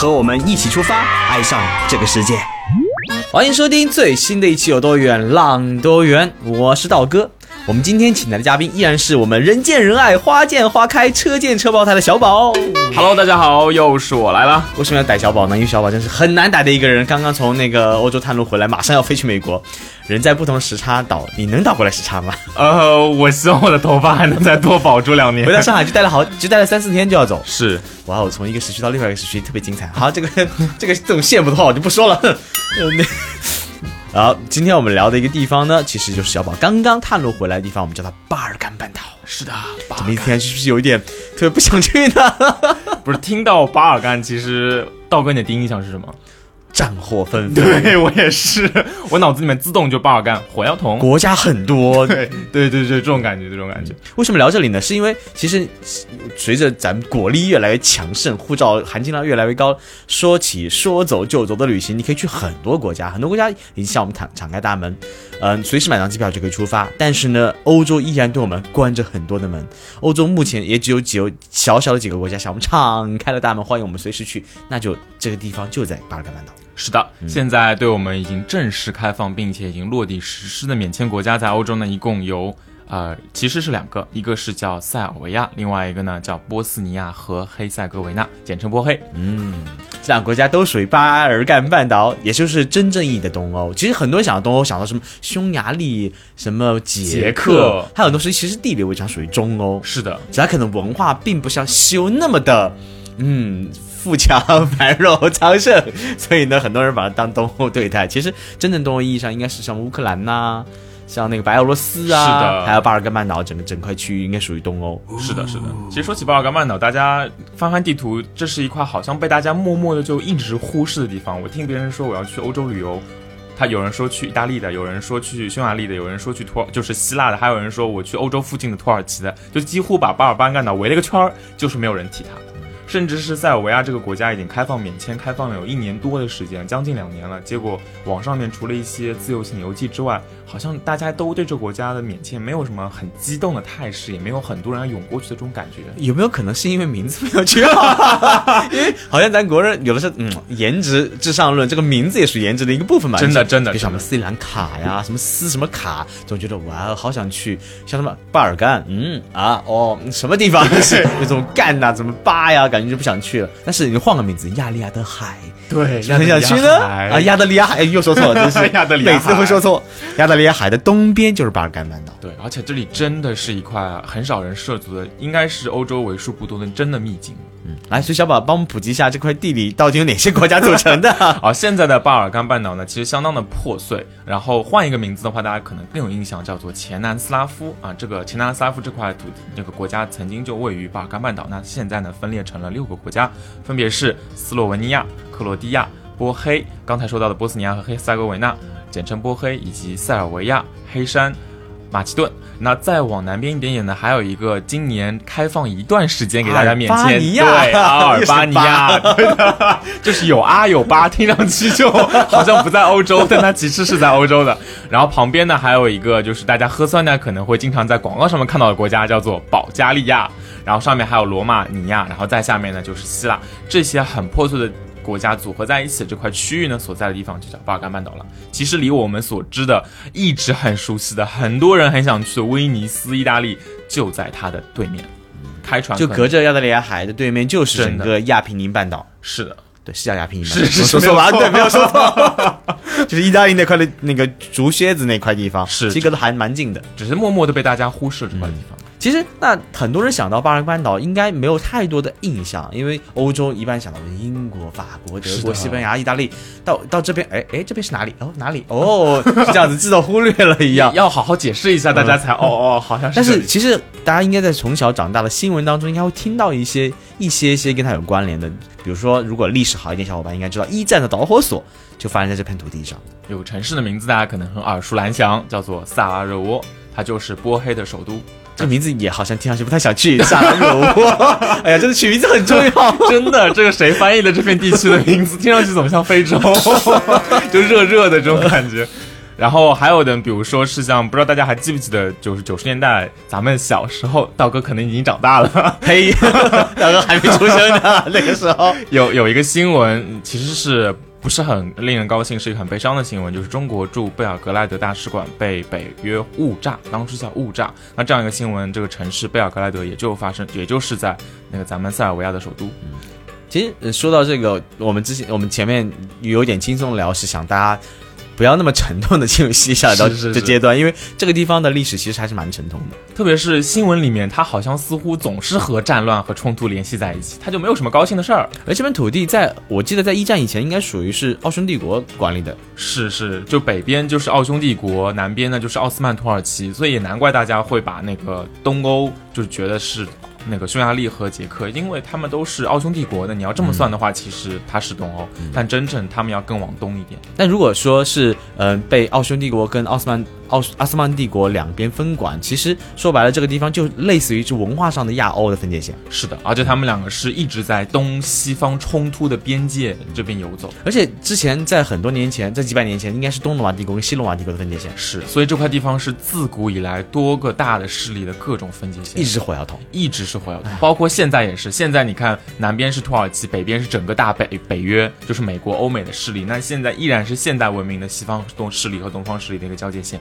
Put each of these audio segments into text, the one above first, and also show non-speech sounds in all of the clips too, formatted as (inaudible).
和我们一起出发，爱上这个世界。欢迎收听最新的一期有多远浪多远，我是道哥。我们今天请来的嘉宾依然是我们人见人爱、花见花开、车见车爆胎的小宝。Hello，大家好，又是我来了。为什么要逮小宝呢？因为小宝真是很难逮的一个人，刚刚从那个欧洲探路回来，马上要飞去美国。人在不同时差倒，你能倒过来时差吗？呃，我希望我的头发还能再多保住两年。(laughs) 回到上海就待了好，就待了三四天就要走。是，哇哦，从一个时区到另外一个时区，特别精彩。好，这个这个这种羡慕的话我就不说了。呃那然后今天我们聊的一个地方呢，其实就是小宝刚刚探路回来的地方，我们叫它巴尔干半岛。是的，怎么一天是不是有一点特别不想去呢？(laughs) 不是听到巴尔干，其实道哥你的第一印象是什么？战火纷飞，对我也是，我脑子里面自动就巴尔干火药桶。国家很多。(laughs) 对对对对，这种感觉，这种感觉。为什么聊这里呢？是因为其实随着咱们国力越来越强盛，护照含金量越来越高，说起说走就走的旅行，你可以去很多国家，很多国家已经向我们敞敞开大门，嗯，随时买张机票就可以出发。但是呢，欧洲依然对我们关着很多的门。欧洲目前也只有几有小小的几个国家向我们敞开了大门，欢迎我们随时去。那就这个地方就在巴尔干半岛。是的，现在对我们已经正式开放并且已经落地实施的免签国家，在欧洲呢一共有呃，其实是两个，一个是叫塞尔维亚，另外一个呢叫波斯尼亚和黑塞哥维纳，简称波黑。嗯这两个国家都属于巴尔干半岛，也就是真正意义的东欧。其实很多人想到东欧，想到什么匈牙利、什么捷捷克克，还有很多是其实地理位置上属于中欧，是的，只它可能文化并不像西欧那么的，嗯。富强、繁荣、昌盛，所以呢，很多人把它当东欧对待。其实，真正东欧意义上，应该是像乌克兰呐、像那个白俄罗斯啊，是的还有巴尔干半岛整个整块区域，应该属于东欧。是的，是的。其实说起巴尔干半岛，大家翻翻地图，这是一块好像被大家默默的就一直忽视的地方。我听别人说我要去欧洲旅游，他有人说去意大利的，有人说去匈牙利的，有人说去土耳就是希腊的，还有人说我去欧洲附近的土耳其的，就几乎把巴尔干半岛围了个圈儿，就是没有人提它。甚至是塞尔维亚这个国家已经开放免签，开放了有一年多的时间，将近两年了。结果网上面除了一些自由行游记之外，好像大家都对这国家的免签没有什么很激动的态势，也没有很多人要涌过去的这种感觉。有没有可能是因为名字没有取好？因为好像咱国人有的是嗯颜值至上论，这个名字也是颜值的一个部分嘛。真的真的比如什么斯里兰卡呀，什么斯什么卡，总觉得哇，好想去。像什么巴尔干，嗯啊哦，什么地方 (laughs) (laughs) 是那种干呐、怎么巴呀，感觉就不想去了。但是你换个名字，亚利亚的海，对就很想去呢。啊，亚得里亚海，哎又说错了，(laughs) 真是亚得里亚海每次都会说错。亚得里亚海的东边就是巴尔干半岛。对，而且这里真的是一块很少人涉足的，应该是欧洲为数不多的真的秘境。嗯来，所以小宝帮我们普及一下这块地理到底有哪些国家组成的？啊 (laughs) 现在的巴尔干半岛呢，其实相当的破碎。然后换一个名字的话，大家可能更有印象，叫做前南斯拉夫啊。这个前南斯拉夫这块土地，这个国家曾经就位于巴尔干半岛。那现在呢，分裂成了六个国家，分别是斯洛文尼亚、克罗地亚、波黑，刚才说到的波斯尼亚和黑塞哥维纳，简称波黑，以及塞尔维亚、黑山。马其顿，那再往南边一点点呢，还有一个今年开放一段时间给大家免签，对，阿尔巴尼亚，对的，就是有阿有巴，听上去就好像不在欧洲，但它其实是在欧洲的。然后旁边呢还有一个就是大家喝酸奶可能会经常在广告上面看到的国家，叫做保加利亚，然后上面还有罗马尼亚，然后再下面呢就是希腊，这些很破碎的。国家组合在一起的这块区域呢，所在的地方就叫巴尔干半岛了。其实离我们所知的、一直很熟悉的、很多人很想去的威尼斯，意大利就在它的对面，开船就隔着亚得里亚海的对面就是整个亚平宁半岛。是的，对，是叫亚平宁是，是是说错对，没有说错，(laughs) 就是意大利那块的那个竹靴子那块地方，是其实隔得还蛮近的。只是默默的被大家忽视了这块地方。其实，那很多人想到巴尔干半岛应该没有太多的印象，因为欧洲一般想到英国、法国、德国、西班牙、(laughs) 意大利，到到这边，哎哎，这边是哪里？哦，哪里？哦，(laughs) 是这样子，自动忽略了一样。(laughs) 要好好解释一下，大家才哦哦，好像是。但是其实大家应该在从小长大的新闻当中，应该会听到一些一些些跟它有关联的，比如说，如果历史好一点，小伙伴应该知道一战的导火索就发生在这片土地上。有个城市的名字大家可能很耳熟能详，叫做萨拉热窝，它就是波黑的首都。这名字也好像听上去不太想去萨拉热窝。(laughs) 哎呀，这个取名字很重要，真的。这个谁翻译的这片地区的名字？听上去怎么像非洲？(laughs) 就热热的这种感觉。然后还有的，比如说是像，不知道大家还记不记得，就是九十年代咱们小时候，道哥可能已经长大了，嘿，道哥还没出生呢。(laughs) 那个时候有有一个新闻，其实是。不是很令人高兴，是一个很悲伤的新闻，就是中国驻贝尔格莱德大使馆被北约误炸，当时叫误炸。那这样一个新闻，这个城市贝尔格莱德也就发生，也就是在那个咱们塞尔维亚的首都。其实说到这个，我们之前我们前面有点轻松聊，是想大家。不要那么沉痛的进入西夏到这阶段，因为这个地方的历史其实还是蛮沉痛的。特别是新闻里面，它好像似乎总是和战乱和冲突联系在一起，它就没有什么高兴的事儿。而这片土地，在我记得在一战以前，应该属于是奥匈帝国管理的。是是，就北边就是奥匈帝国，南边呢就是奥斯曼土耳其，所以也难怪大家会把那个东欧就觉得是。那个匈牙利和捷克，因为他们都是奥匈帝国的，你要这么算的话，其实它是东欧，但真正他们要更往东一点。但如果说是，嗯，被奥匈帝国跟奥斯曼。奥阿斯曼帝国两边分管，其实说白了，这个地方就类似于是文化上的亚欧的分界线。是的，而且他们两个是一直在东西方冲突的边界这边游走。而且之前在很多年前，在几百年前，应该是东罗马帝国跟西罗马帝国的分界线。是，所以这块地方是自古以来多个大的势力的各种分界线，一直是火药桶，一直是火药桶，包括现在也是。现在你看，南边是土耳其，北边是整个大北北约，就是美国、欧美的势力。那现在依然是现代文明的西方东势力和东方势力的一个交界线。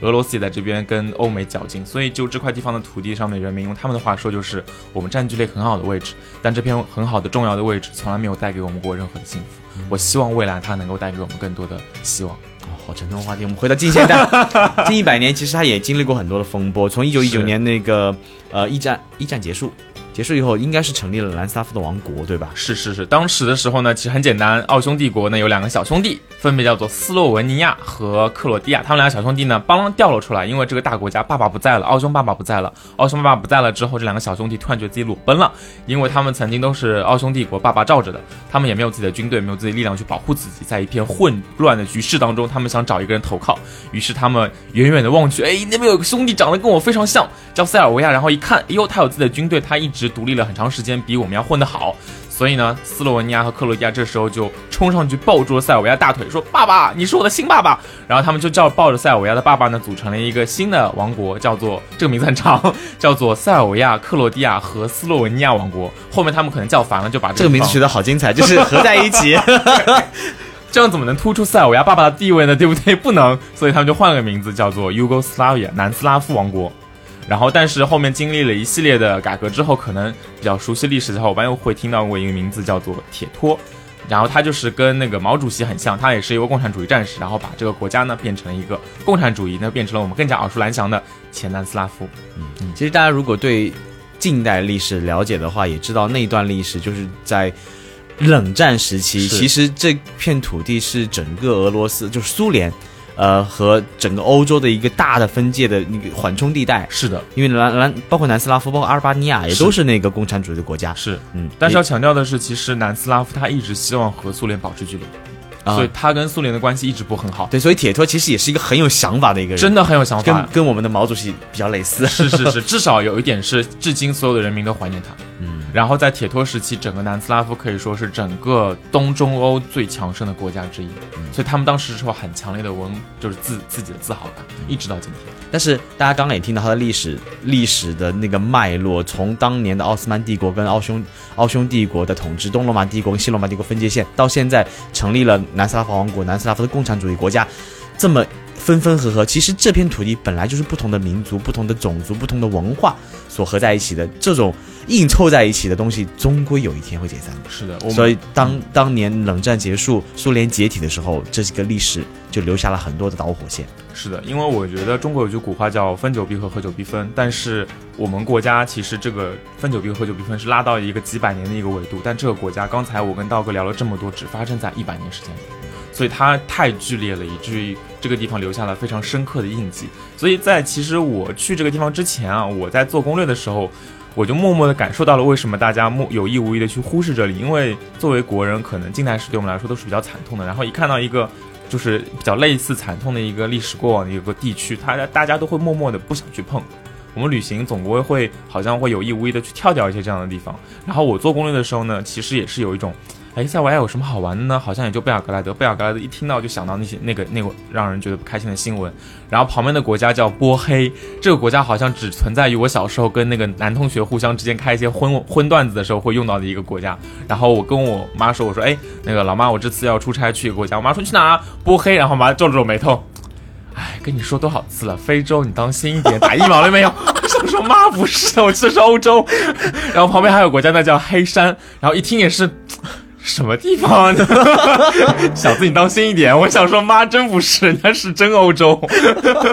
俄罗斯也在这边跟欧美较劲，所以就这块地方的土地上面人民，用他们的话说就是我们占据了很好的位置，但这片很好的重要的位置从来没有带给我们过任何的幸福。我希望未来它能够带给我们更多的希望。(laughs) 哦，好沉重的话题，我们回到近现代，(laughs) 近一百年其实它也经历过很多的风波，从一九一九年那个呃一战一战结束。结束以后，应该是成立了兰斯拉夫的王国，对吧？是是是，当时的时候呢，其实很简单，奥匈帝国呢有两个小兄弟，分别叫做斯洛文尼亚和克罗地亚。他们两个小兄弟呢，邦掉了出来，因为这个大国家爸爸不在了，奥匈爸爸不在了。奥匈爸爸不在了之后，这两个小兄弟突然觉得自己裸奔了，因为他们曾经都是奥匈帝国爸爸罩着的，他们也没有自己的军队，没有自己力量去保护自己，在一片混乱的局势当中，他们想找一个人投靠。于是他们远远的望去，哎，那边有个兄弟长得跟我非常像，叫塞尔维亚。然后一看，哎呦，他有自己的军队，他一直独立了很长时间。比我们要混得好，所以呢，斯洛文尼亚和克罗地亚这时候就冲上去抱住了塞尔维亚大腿，说：“爸爸，你是我的新爸爸。”然后他们就叫抱着塞尔维亚的爸爸呢，组成了一个新的王国，叫做这个名字很长，(laughs) 叫做塞尔维亚、克罗地亚和斯洛文尼亚王国。后面他们可能叫烦了，就把这个名字取得好精彩，就是 (laughs) 合在一起，(laughs) 这样怎么能突出塞尔维亚爸爸的地位呢？对不对？不能，所以他们就换了个名字，叫做 Yugoslavia 南斯拉夫王国。然后，但是后面经历了一系列的改革之后，可能比较熟悉历史的小伙伴又会听到过一个名字叫做铁托，然后他就是跟那个毛主席很像，他也是一个共产主义战士，然后把这个国家呢变成了一个共产主义，那变成了我们更加耳熟能详的前南斯拉夫。嗯，其实大家如果对近代历史了解的话，也知道那段历史就是在冷战时期，其实这片土地是整个俄罗斯，就是苏联。呃，和整个欧洲的一个大的分界的那个缓冲地带，是的，因为南南包括南斯拉夫，包括阿尔巴尼亚，也都是那个共产主义的国家。是，嗯，但是要强调的是，其实南斯拉夫他一直希望和苏联保持距离，所以他跟苏联的关系一直不很好。对，所以铁托其实也是一个很有想法的一个人，真的很有想法，跟跟我们的毛主席比较类似。是是是，至少有一点是，至今所有的人民都怀念他。嗯。然后在铁托时期，整个南斯拉夫可以说是整个东中欧最强盛的国家之一，所以他们当时是有很强烈的文，就是自自己的自豪感，一直到今天。但是大家刚刚也听到它的历史历史的那个脉络，从当年的奥斯曼帝国跟奥匈奥匈帝国的统治，东罗马帝国跟西罗马帝国分界线，到现在成立了南斯拉夫王国，南斯拉夫的共产主义国家，这么分分合合，其实这片土地本来就是不同的民族、不同的种族、不同的文化所合在一起的这种。硬凑在一起的东西，终归有一天会解散的。是的，我们所以当当年冷战结束、苏联解体的时候，这几个历史就留下了很多的导火线。是的，因为我觉得中国有句古话叫“分久必合，合久必分”，但是我们国家其实这个“分久必合，合久必分”是拉到一个几百年的一个维度，但这个国家刚才我跟道哥聊了这么多，只发生在一百年时间里，所以它太剧烈了，以至于这个地方留下了非常深刻的印记。所以在其实我去这个地方之前啊，我在做攻略的时候，我就默默的感受到了为什么大家默有意无意的去忽视这里，因为作为国人，可能近代史对我们来说都是比较惨痛的，然后一看到一个。就是比较类似惨痛的一个历史过往的一个地区，大家大家都会默默的不想去碰。我们旅行总归会好像会有意无意的去跳掉一些这样的地方。然后我做攻略的时候呢，其实也是有一种。哎，塞维亚有什么好玩的呢？好像也就贝尔格莱德。贝尔格莱德一听到就想到那些那个那个让人觉得不开心的新闻。然后旁边的国家叫波黑，这个国家好像只存在于我小时候跟那个男同学互相之间开一些荤荤段子的时候会用到的一个国家。然后我跟我妈说，我说，哎，那个老妈，我这次要出差去一个国家。我妈说去哪？波黑。然后我妈皱了皱眉头，哎，跟你说多少次了，非洲你当心一点，打疫苗了没有？(laughs) 我想说妈不是的，我去的是欧洲。(laughs) 然后旁边还有国家，那叫黑山。然后一听也是。什么地方呢？小子，你当心一点！我想说，妈真不是，人家是真欧洲。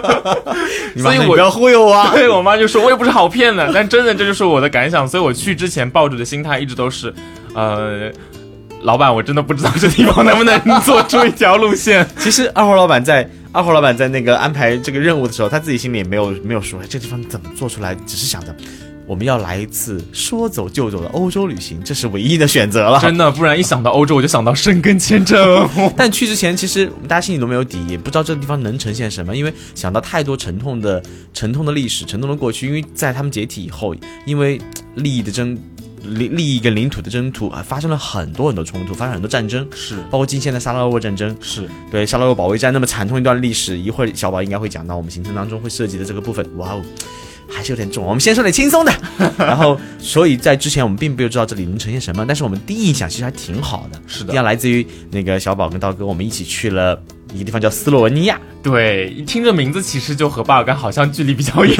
(laughs) 所以我不要忽悠啊！(laughs) 对我妈就说，我也不是好骗的，但真的这就是我的感想。所以我去之前抱着的心态一直都是，呃，老板，我真的不知道这地方能不能做出一条路线。(laughs) 其实二号老板在二号老板在那个安排这个任务的时候，他自己心里也没有没有说这地方怎么做出来，只是想着。我们要来一次说走就走的欧洲旅行，这是唯一的选择了。真的，不然一想到欧洲，我就想到申根签证。(laughs) 但去之前，其实大家心里都没有底，也不知道这个地方能呈现什么，因为想到太多沉痛的、沉痛的历史、沉痛的过去。因为在他们解体以后，因为利益的争、利利益跟领土的争夺，发生了很多很多冲突，发生很多战争，是包括今天的沙拉沃战争，是对沙拉沃保卫战那么惨痛一段历史。一会儿小宝应该会讲到我们行程当中会涉及的这个部分。哇哦！还是有点重，我们先说点轻松的。(laughs) 然后，所以在之前我们并没有知道这里能呈现什么，但是我们第一印象其实还挺好的。是的，要来自于那个小宝跟刀哥，我们一起去了一个地方叫斯洛文尼亚。对，一听这名字其实就和巴尔干好像距离比较远，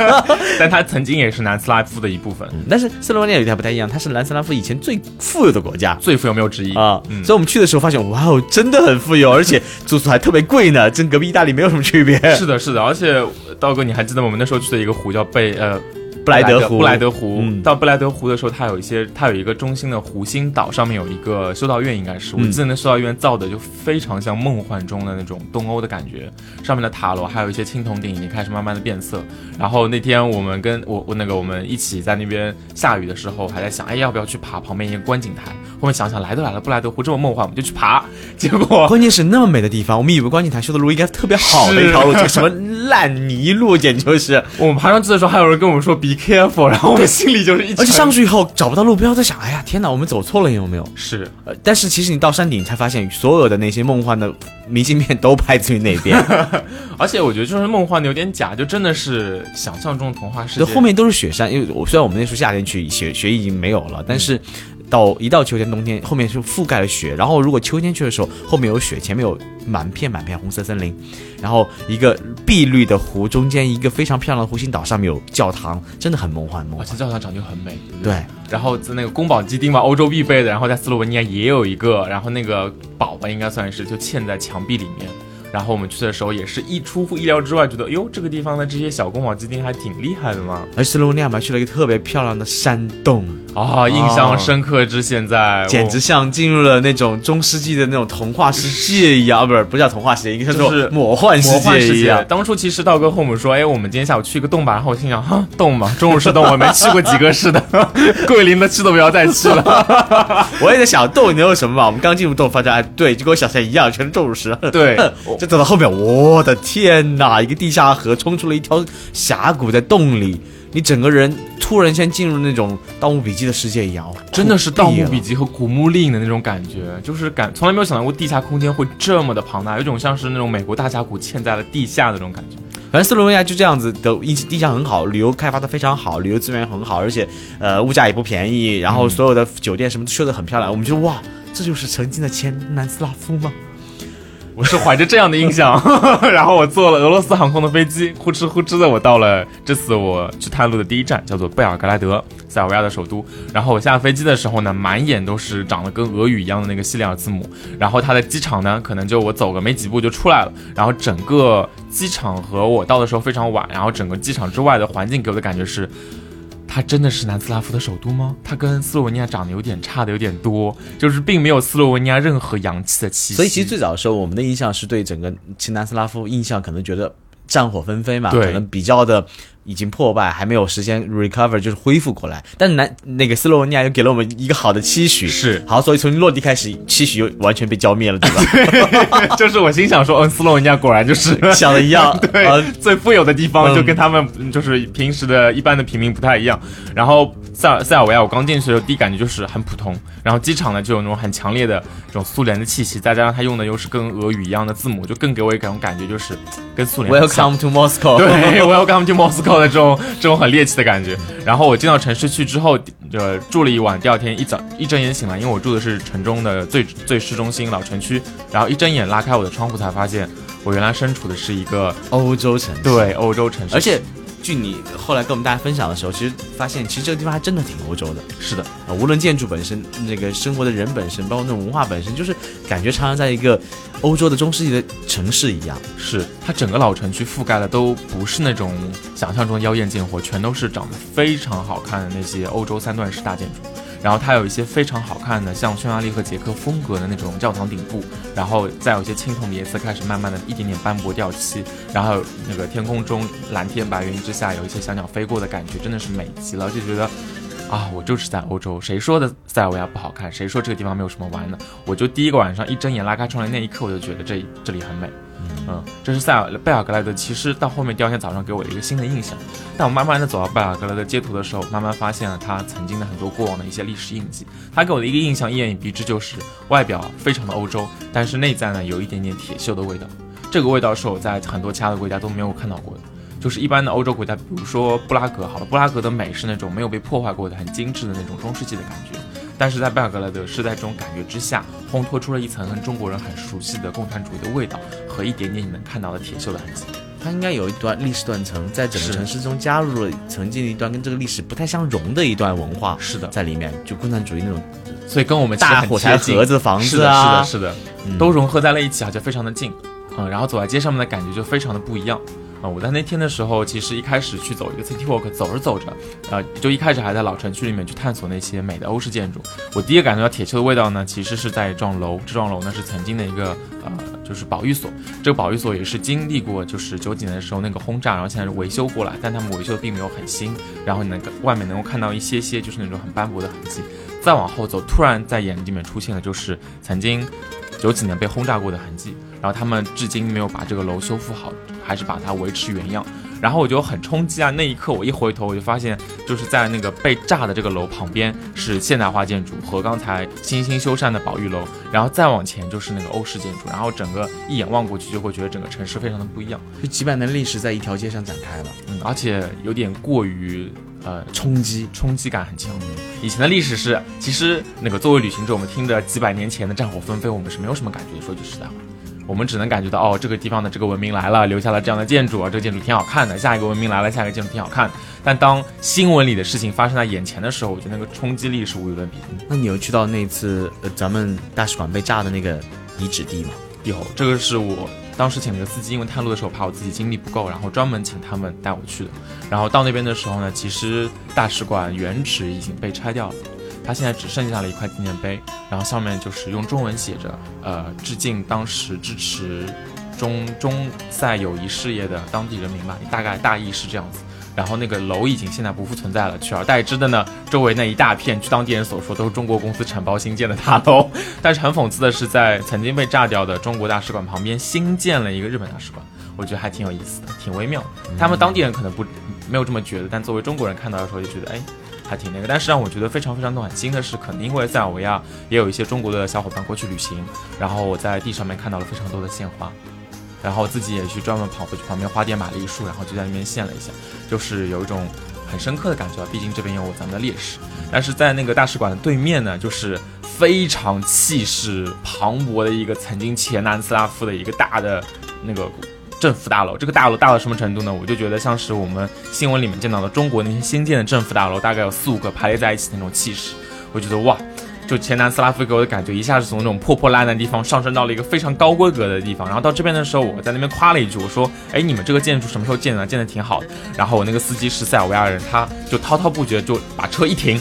(laughs) 但它曾经也是南斯拉夫的一部分。但是斯洛文尼亚有点不太一样，它是南斯拉夫以前最富有的国家，最富有没有之一啊。所以我们去的时候发现，哇哦，真的很富有，而且住宿还特别贵呢，跟隔壁意大利没有什么区别。是的，是的，而且。道哥，你还记得我们那时候去的一个湖叫贝呃布莱德湖？布莱德湖。到布莱德湖的时候，它有一些，它有一个中心的湖心岛，上面有一个修道院，应该是。我记得那修道院造的就非常像梦幻中的那种东欧的感觉，上面的塔楼还有一些青铜鼎已经开始慢慢的变色。然后那天我们跟我我那个我们一起在那边下雨的时候，还在想，哎，要不要去爬旁边一个观景台？后面想想，来都来了，布莱德湖这么梦幻，我们就去爬。(laughs) 结果关键是那么美的地方，我们以为观景台修的路应该特别好的一条路，就什么烂泥路，简直就是。我们爬上去的时候，还有人跟我们说 “be careful”，然后我们心里就是一。而且上去以后找不到路标，在想，哎呀，天哪，我们走错了有没有？是。呃，但是其实你到山顶才发现，所有的那些梦幻的明信片都拍自于那边。(laughs) 而且我觉得就是梦幻的有点假，就真的是想象中的童话世界。后面都是雪山，因为我虽然我们那时候夏天去，雪雪已经没有了，但是。到一到秋天、冬天，后面是覆盖了雪。然后如果秋天去的时候，后面有雪，前面有满片满片红色森林，然后一个碧绿的湖，中间一个非常漂亮的湖心岛，上面有教堂，真的很梦幻。梦幻。而且教堂长就很美。对。然后在那个宫保鸡丁嘛，欧洲必备的。然后在斯洛文尼亚也有一个，然后那个堡吧应该算是就嵌在墙壁里面。然后我们去的时候也是一出乎意料之外，觉得哟，这个地方的这些小宫保鸡丁还挺厉害的嘛。而斯洛文尼亚还去了一个特别漂亮的山洞啊，印象深刻至现在，简直像进入了那种中世纪的那种童话世界一样，不是不叫童话世界，应该叫做魔幻世界一样。当初其实道哥和我们说，哎，我们今天下午去一个洞吧，然后我心想，哈，洞嘛，中午是洞，我没去过几个似的，(laughs) 桂林的去都不要再去了。(laughs) 我也在想洞能有什么嘛？我们刚进入洞，发现哎，对，就跟我想象一样，全是钟乳石。对，(laughs) 就走到后面，我。的天哪！一个地下河冲出了一条峡谷，在洞里，你整个人突然间进入那种《盗墓笔记》的世界一样，真的是《盗墓笔记》和《古墓丽影》的那种感觉，就是感从来没有想到过地下空间会这么的庞大，有种像是那种美国大峡谷嵌在了地下的那种感觉。反正斯洛文尼亚就这样子的，一地下很好，旅游开发的非常好，旅游资源很好，而且呃物价也不便宜，然后所有的酒店什么都修得很漂亮。我们就哇，这就是曾经的前南斯拉夫吗？我是怀着这样的印象，(laughs) 然后我坐了俄罗斯航空的飞机，呼哧呼哧的我到了这次我去探路的第一站，叫做贝尔格莱德，塞尔维亚的首都。然后我下飞机的时候呢，满眼都是长得跟俄语一样的那个西里尔字母。然后它的机场呢，可能就我走个没几步就出来了。然后整个机场和我到的时候非常晚，然后整个机场之外的环境给我的感觉是。它真的是南斯拉夫的首都吗？它跟斯洛文尼亚长得有点差的有点多，就是并没有斯洛文尼亚任何洋气的气息。所以其实最早的时候，我们的印象是对整个其南斯拉夫印象可能觉得战火纷飞嘛，可能比较的。已经破败，还没有时间 recover，就是恢复过来。但是南那个斯洛文尼亚又给了我们一个好的期许，是好，所以从落地开始，期许又完全被浇灭了，对吧？(laughs) 就是我心想说，嗯，斯洛文尼亚果然就是 (laughs) 想的一样，(laughs) 对，最富有的地方就跟他们就是平时的一般的平民不太一样。然后塞尔塞尔维亚，我刚进去的时候，第一感觉就是很普通。然后机场呢，就有那种很强烈的这种苏联的气息，再加上他用的又是跟俄语一样的字母，就更给我一种感觉，就是跟苏联。Welcome to Moscow，对，Welcome to Moscow 的这种这种。很猎奇的感觉。然后我进到城市去之后，就住了一晚。第二天一早一睁眼醒来，因为我住的是城中的最最市中心老城区。然后一睁眼拉开我的窗户，才发现我原来身处的是一个欧洲城市。对，欧洲城市，而且。据你后来跟我们大家分享的时候，其实发现，其实这个地方还真的挺欧洲的。是的，啊，无论建筑本身，那个生活的人本身，包括那种文化本身，就是感觉常常在一个欧洲的中世纪的城市一样。是，它整个老城区覆盖的都不是那种想象中妖艳贱货，全都是长得非常好看的那些欧洲三段式大建筑。然后它有一些非常好看的，像匈牙利和捷克风格的那种教堂顶部，然后再有一些青铜的颜色开始慢慢的一点点斑驳掉漆，然后那个天空中蓝天白云之下有一些小鸟飞过的感觉，真的是美极了，就觉得啊，我就是在欧洲。谁说的塞尔维亚不好看？谁说这个地方没有什么玩的？我就第一个晚上一睁眼拉开窗帘那一刻，我就觉得这这里很美。嗯，这是塞尔贝尔格莱德。其实到后面第二天早上给我一个新的印象。但我慢慢的走到贝尔格莱德街头的时候，慢慢发现了他曾经的很多过往的一些历史印记。他给我的一个印象一言以蔽之，就是外表非常的欧洲，但是内在呢有一点点铁锈的味道。这个味道是我在很多其他的国家都没有看到过的。就是一般的欧洲国家，比如说布拉格，好了，布拉格的美是那种没有被破坏过的很精致的那种中世纪的感觉。但是在贝尔格莱德是在这种感觉之下，烘托出了一层跟中国人很熟悉的共产主义的味道和一点点你能看到的铁锈的痕迹。它应该有一段历史断层，在整个城市中加入了曾经一段跟这个历史不太相容的一段文化。是的，在里面就共产主义那种，所以跟我们大火柴盒子房子啊，是的，是的，都融合在了一起啊，就非常的近。嗯，然后走在街上面的感觉就非常的不一样。我在那天的时候，其实一开始去走一个 city walk，走着走着，呃，就一开始还在老城区里面去探索那些美的欧式建筑。我第一个感觉到铁锈的味道呢，其实是在一幢楼，这幢楼呢是曾经的一个呃，就是保育所。这个保育所也是经历过就是九几年的时候那个轰炸，然后现在是维修过来，但他们维修的并没有很新。然后你能外面能够看到一些些就是那种很斑驳的痕迹。再往后走，突然在眼睛里面出现的就是曾经九几年被轰炸过的痕迹。然后他们至今没有把这个楼修复好，还是把它维持原样。然后我就很冲击啊！那一刻我一回头，我就发现就是在那个被炸的这个楼旁边是现代化建筑和刚才新兴修缮的保育楼，然后再往前就是那个欧式建筑。然后整个一眼望过去，就会觉得整个城市非常的不一样，就几百年历史在一条街上展开了。嗯，而且有点过于呃冲击，冲击感很强。以前的历史是，其实那个作为旅行者，我们听着几百年前的战火纷飞，我们是没有什么感觉的。说句实在话。我们只能感觉到，哦，这个地方的这个文明来了，留下了这样的建筑啊，这个建筑挺好看的。下一个文明来了，下一个建筑挺好看。但当新闻里的事情发生在眼前的时候，我觉得那个冲击力是无与伦比的。那你有去到那次呃咱们大使馆被炸的那个遗址地吗？有，这个是我当时请了个司机，因为探路的时候怕我自己精力不够，然后专门请他们带我去的。然后到那边的时候呢，其实大使馆原址已经被拆掉了。它现在只剩下了一块纪念碑，然后上面就是用中文写着，呃，致敬当时支持中中塞友谊事业的当地人民吧，大概大意是这样子。然后那个楼已经现在不复存在了，取而代之的呢，周围那一大片，据当地人所说，都是中国公司承包新建的大楼。但是很讽刺的是，在曾经被炸掉的中国大使馆旁边新建了一个日本大使馆，我觉得还挺有意思的，挺微妙。他们当地人可能不没有这么觉得，但作为中国人看到的时候就觉得，哎。还挺那个，但是让我觉得非常非常暖心的是，可能因为塞尔维亚也有一些中国的小伙伴过去旅行，然后我在地上面看到了非常多的鲜花，然后自己也去专门跑过去旁边花店买了一束，然后就在那边献了一下，就是有一种很深刻的感觉，毕竟这边有咱们的烈士。但是在那个大使馆的对面呢，就是非常气势磅礴的一个曾经前南斯拉夫的一个大的那个政府大楼。这个大楼大到什么程度呢？我就觉得像是我们新闻里面见到的中国那些新建的政府大楼，大概有四五个排列在一起那种气势。我觉得哇。就前南斯拉夫给我的感觉，一下子从那种破破烂烂的地方上升到了一个非常高规格的地方。然后到这边的时候，我在那边夸了一句，我说：“哎，你们这个建筑什么时候建的？建的挺好的。”然后我那个司机是塞尔维亚人，他就滔滔不绝就把车一停。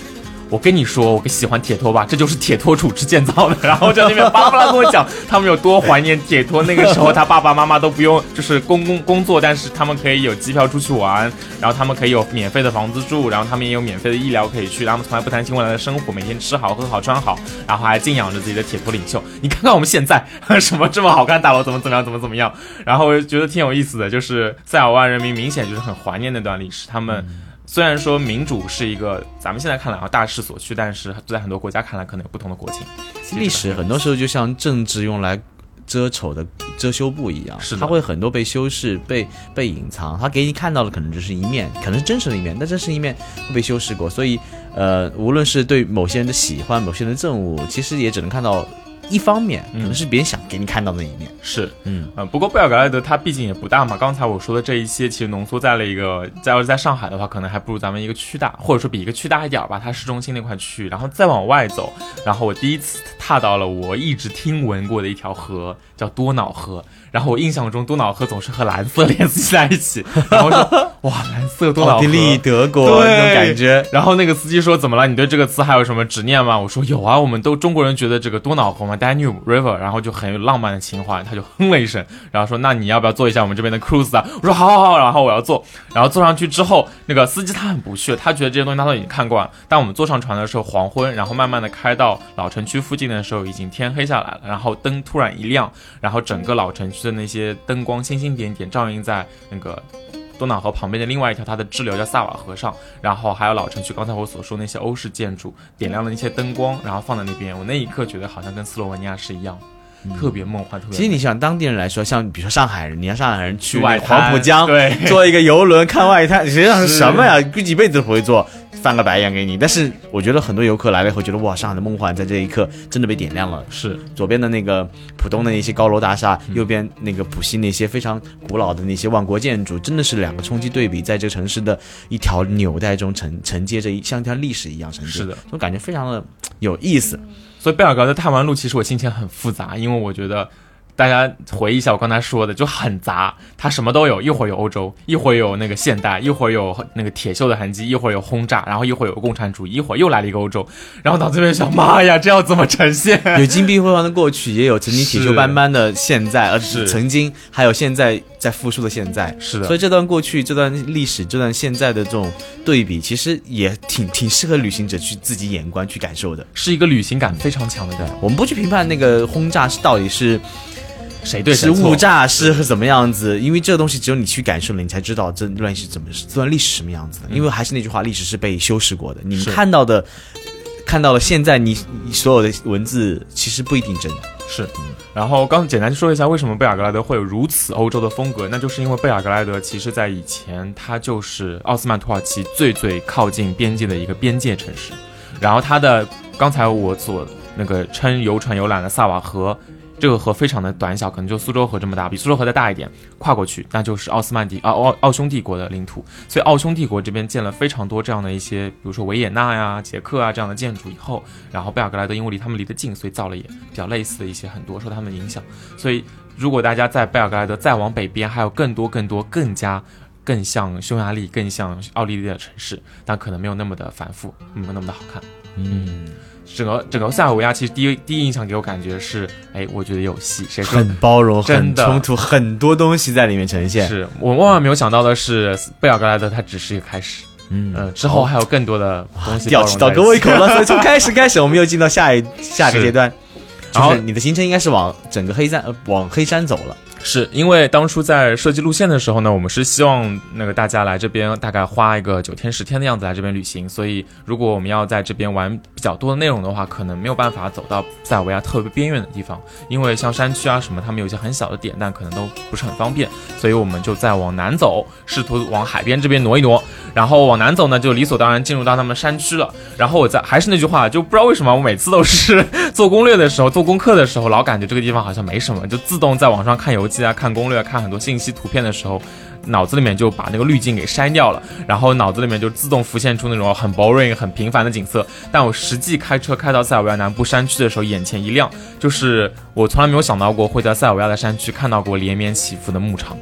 我跟你说，我喜欢铁托吧，这就是铁托主持建造的。然后在那边巴拉巴拉跟我讲，他们有多怀念铁托。那个时候他爸爸妈妈都不用就是工工工作，但是他们可以有机票出去玩，然后他们可以有免费的房子住，然后他们也有免费的医疗可以去，他们从来不担心未来的生活，每天吃好喝好穿好，然后还敬仰着自己的铁托领袖。你看看我们现在 (laughs) 什么这么好看大楼，怎么怎么样，怎么怎么样。然后我觉得挺有意思的，就是塞尔维亚人民明显就是很怀念那段历史，他们。虽然说民主是一个咱们现在看来啊大势所趋，但是在很多国家看来可能有不同的国情。历史很多时候就像政治用来遮丑的遮羞布一样，是它会很多被修饰、被被隐藏。它给你看到的可能只是一面，可能是真实的一面，但真实一面会被修饰过。所以，呃，无论是对某些人的喜欢、某些人的憎恶，其实也只能看到。一方面可能是别人想给你看到的一面，是，嗯嗯。不过贝尔格莱德它毕竟也不大嘛，刚才我说的这一些其实浓缩在了一个，在要是在上海的话，可能还不如咱们一个区大，或者说比一个区大一点吧。它市中心那块区域，然后再往外走，然后我第一次踏到了我一直听闻过的一条河，叫多瑙河。然后我印象中多瑙河总是和蓝色联系在一起，然后说哇蓝色多瑙河，奥地利德国那种感觉。然后那个司机说怎么了？你对这个词还有什么执念吗？我说有啊，我们都中国人觉得这个多瑙河嘛，Danube River，然后就很有浪漫的情怀。他就哼了一声，然后说那你要不要坐一下我们这边的 cruise 啊？我说好好好，然后我要坐。然后坐上去之后，那个司机他很不屑，他觉得这些东西他都已经看惯了。但我们坐上船的时候黄昏，然后慢慢的开到老城区附近的时候，已经天黑下来了。然后灯突然一亮，然后整个老城区的那些灯。光星星点点照映在那个多瑙河旁边的另外一条它的支流叫萨瓦河上，然后还有老城区，刚才我所说那些欧式建筑点亮了那些灯光，然后放在那边，我那一刻觉得好像跟斯洛文尼亚是一样。特别梦幻，特别。其实你想当地人来说，像比如说上海人，你让上海人去外黄浦江，对，坐一个游轮看外滩，(laughs) 实际上是什么呀？估计一辈子都不会做，翻个白眼给你。但是我觉得很多游客来了以后，觉得哇，上海的梦幻在这一刻真的被点亮了。是左边的那个浦东的那些高楼大厦，右边那个浦西那些非常古老的那些万国建筑，真的是两个冲击对比，在这个城市的一条纽带中承承接着一像一条历史一样承接。是的，就感觉非常的有意思。所以贝尔格的探完路，其实我心情很复杂，因为我觉得。大家回忆一下我刚才说的，就很杂，它什么都有，一会儿有欧洲，一会儿有那个现代，一会儿有那个铁锈的痕迹，一会儿有轰炸，然后一会儿有共产主义，一会儿又来了一个欧洲，然后到这边想，妈呀，这要怎么呈现？(laughs) 有金碧辉煌的过去，也有曾经铁锈斑斑的现在，而是曾经还有现在在复苏的现在，是的。所以这段过去、这段历史、这段现在的这种对比，其实也挺挺适合旅行者去自己眼观去感受的，是一个旅行感非常强的。我们不去评判那个轰炸是到底是。谁对是误炸是怎么样子？因为这个东西只有你去感受了，你才知道这乱世怎么这段历史什么样子的。因为还是那句话，历史是被修饰过的。你们看到的，看到了现在你所有的文字，其实不一定真的是。然后刚简单说一下，为什么贝尔格莱德会有如此欧洲的风格？那就是因为贝尔格莱德其实在以前，它就是奥斯曼土耳其最最靠近边界的一个边界城市。然后它的刚才我所那个称游船游览的萨瓦河。这个河非常的短小，可能就苏州河这么大，比苏州河再大一点，跨过去那就是奥斯曼帝啊奥奥匈帝国的领土。所以奥匈帝国这边建了非常多这样的一些，比如说维也纳呀、捷克啊这样的建筑以后，然后贝尔格莱德因为离他们离得近，所以造了也比较类似的一些很多受他们影响。所以如果大家在贝尔格莱德再往北边，还有更多更多更加更像匈牙利、更像奥地利的城市，但可能没有那么的繁复，没有那么的好看。嗯。整个整个塞尔维亚其实第一第一印象给我感觉是，哎，我觉得有戏，谁说很包容，很冲突，很多东西在里面呈现。是我万万没有想到的是，贝尔格莱德它只是一个开始，嗯，之后还有更多的东西。吊起倒给我一口了，所以从开始开始，我们又进到下一下个阶段，就是你的行程应该是往整个黑山呃往黑山走了。是因为当初在设计路线的时候呢，我们是希望那个大家来这边大概花一个九天十天的样子来这边旅行，所以如果我们要在这边玩比较多的内容的话，可能没有办法走到塞尔维亚特别边缘的地方，因为像山区啊什么，他们有些很小的点，但可能都不是很方便，所以我们就再往南走，试图往海边这边挪一挪，然后往南走呢，就理所当然进入到他们山区了。然后我在还是那句话，就不知道为什么我每次都是做攻略的时候、做功课的时候，老感觉这个地方好像没什么，就自动在网上看游记在、看攻略、看很多信息图片的时候，脑子里面就把那个滤镜给删掉了，然后脑子里面就自动浮现出那种很 boring、很平凡的景色。但我实际开车开到塞尔维亚南部山区的时候，眼前一亮，就是我从来没有想到过会在塞尔维亚的山区看到过连绵起伏的牧场。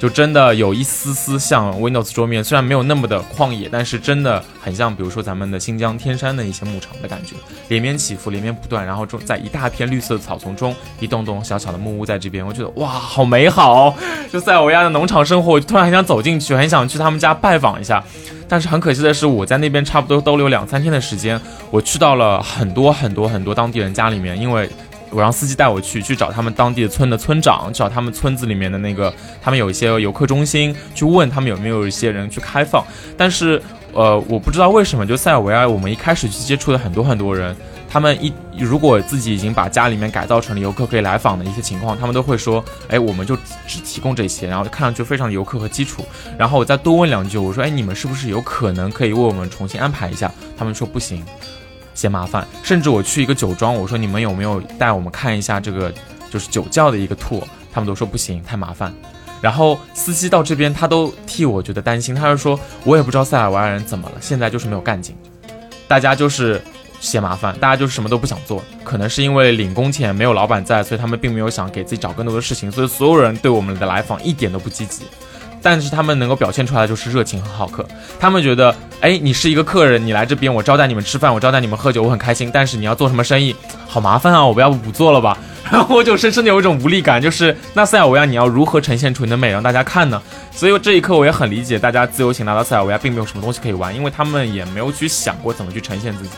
就真的有一丝丝像 Windows 桌面，虽然没有那么的旷野，但是真的很像，比如说咱们的新疆天山的一些牧场的感觉，连绵起伏，连绵不断，然后中在一大片绿色的草丛中，一栋栋小小的木屋在这边，我觉得哇，好美好！就塞尔维亚的农场生活，我就突然很想走进去，很想去他们家拜访一下。但是很可惜的是，我在那边差不多逗留两三天的时间，我去到了很多很多很多当地人家里面，因为。我让司机带我去去找他们当地的村的村长，找他们村子里面的那个，他们有一些游客中心，去问他们有没有一些人去开放。但是，呃，我不知道为什么，就塞尔维亚，我们一开始去接触的很多很多人，他们一如果自己已经把家里面改造成了游客可以来访的一些情况，他们都会说，哎，我们就只提供这些，然后看上去非常游客和基础。然后我再多问两句，我说，哎，你们是不是有可能可以为我们重新安排一下？他们说不行。嫌麻烦，甚至我去一个酒庄，我说你们有没有带我们看一下这个就是酒窖的一个 tour，他们都说不行，太麻烦。然后司机到这边，他都替我觉得担心，他就说，我也不知道塞尔维亚人怎么了，现在就是没有干劲，大家就是嫌麻烦，大家就是什么都不想做，可能是因为领工钱没有老板在，所以他们并没有想给自己找更多的事情，所以所有人对我们的来访一点都不积极。但是他们能够表现出来的就是热情和好客。他们觉得，哎，你是一个客人，你来这边，我招待你们吃饭，我招待你们喝酒，我很开心。但是你要做什么生意，好麻烦啊！我不要不不做了吧？(laughs) 然后我就深深的有一种无力感，就是那塞尔维亚你要如何呈现出你的美让大家看呢？所以这一刻我也很理解大家自由行来到塞尔维亚并没有什么东西可以玩，因为他们也没有去想过怎么去呈现自己。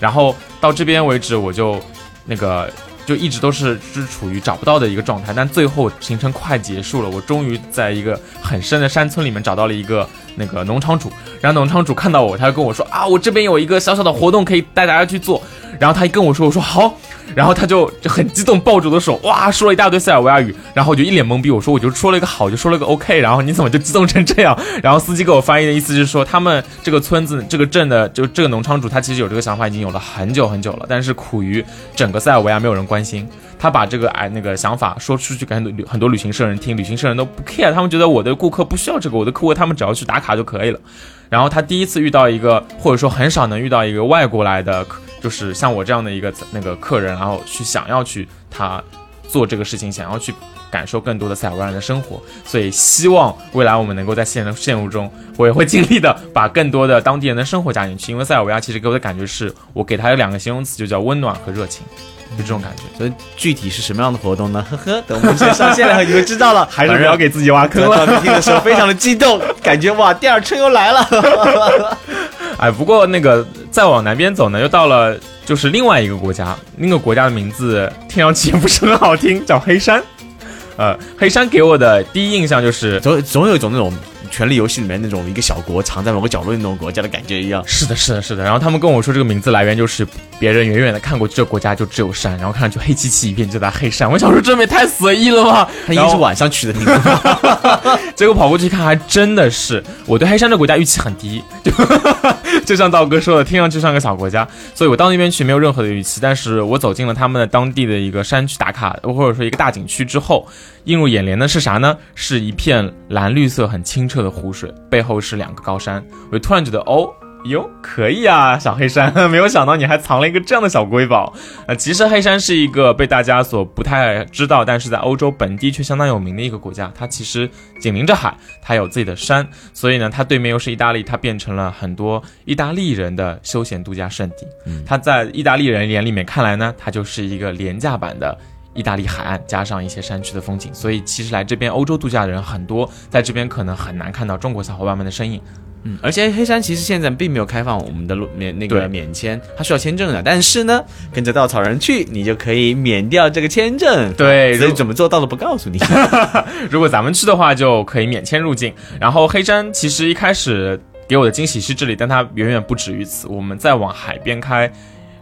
然后到这边为止，我就那个。就一直都是是处于找不到的一个状态，但最后行程快结束了，我终于在一个很深的山村里面找到了一个那个农场主，然后农场主看到我，他就跟我说啊，我这边有一个小小的活动可以带大家去做，然后他一跟我说，我说好。然后他就就很激动，抱住我的手，哇，说了一大堆塞尔维亚语，然后我就一脸懵逼，我说我就说了一个好，就说了个 OK，然后你怎么就激动成这样？然后司机给我翻译的意思就是说，他们这个村子、这个镇的就这个农场主，他其实有这个想法已经有了很久很久了，但是苦于整个塞尔维亚没有人关心，他把这个哎那个想法说出去给很多很多旅行社人听，旅行社人都不 care，他们觉得我的顾客不需要这个，我的客户他们只要去打卡就可以了。然后他第一次遇到一个，或者说很少能遇到一个外国来的。就是像我这样的一个那个客人，然后去想要去他做这个事情，想要去感受更多的塞尔维亚人的生活，所以希望未来我们能够在现的线路中，我也会尽力的把更多的当地人的生活加进去。因为塞尔维亚其实给我的感觉是我给他有两个形容词，就叫温暖和热情，就这种感觉。所以具体是什么样的活动呢？呵呵，等我们先上线了，你就知道了。(laughs) 还是不要给自己挖坑了。听的时候非常的激动，(laughs) 感觉哇，第二春又来了。(laughs) 哎，不过那个再往南边走呢，又到了就是另外一个国家，那个国家的名字听上去也不是很好听，叫黑山。呃，黑山给我的第一印象就是总总有一种那种。权力游戏里面那种一个小国藏在某个角落的那种国家的感觉一样。是的，是的，是的。然后他们跟我说这个名字来源就是别人远远的看过去，这个国家就只有山，然后看上去黑漆漆一片，就在黑山。我想说这也太随意了吧？他应该是晚上取的名字。(laughs) 结果跑过去看，还真的是。我对黑山这国家预期很低，就 (laughs) 就像道哥说的，听上去像个小国家，所以我到那边去没有任何的预期。但是我走进了他们的当地的一个山区打卡，或者说一个大景区之后。映入眼帘的是啥呢？是一片蓝绿色、很清澈的湖水，背后是两个高山。我就突然觉得，哦哟，可以啊，小黑山！(laughs) 没有想到你还藏了一个这样的小瑰宝。呃，其实黑山是一个被大家所不太知道，但是在欧洲本地却相当有名的一个国家。它其实紧邻着海，它有自己的山，所以呢，它对面又是意大利，它变成了很多意大利人的休闲度假胜地。它在意大利人眼里面看来呢，它就是一个廉价版的。意大利海岸加上一些山区的风景，所以其实来这边欧洲度假的人很多，在这边可能很难看到中国小伙伴们的身影。嗯，而且黑山其实现在并没有开放我们的路免那个免签，它需要签证的。但是呢，跟着稻草人去，你就可以免掉这个签证。对所以怎么做到的不告诉你。(laughs) 如果咱们去的话，就可以免签入境。然后黑山其实一开始给我的惊喜是这里，但它远远不止于此。我们再往海边开，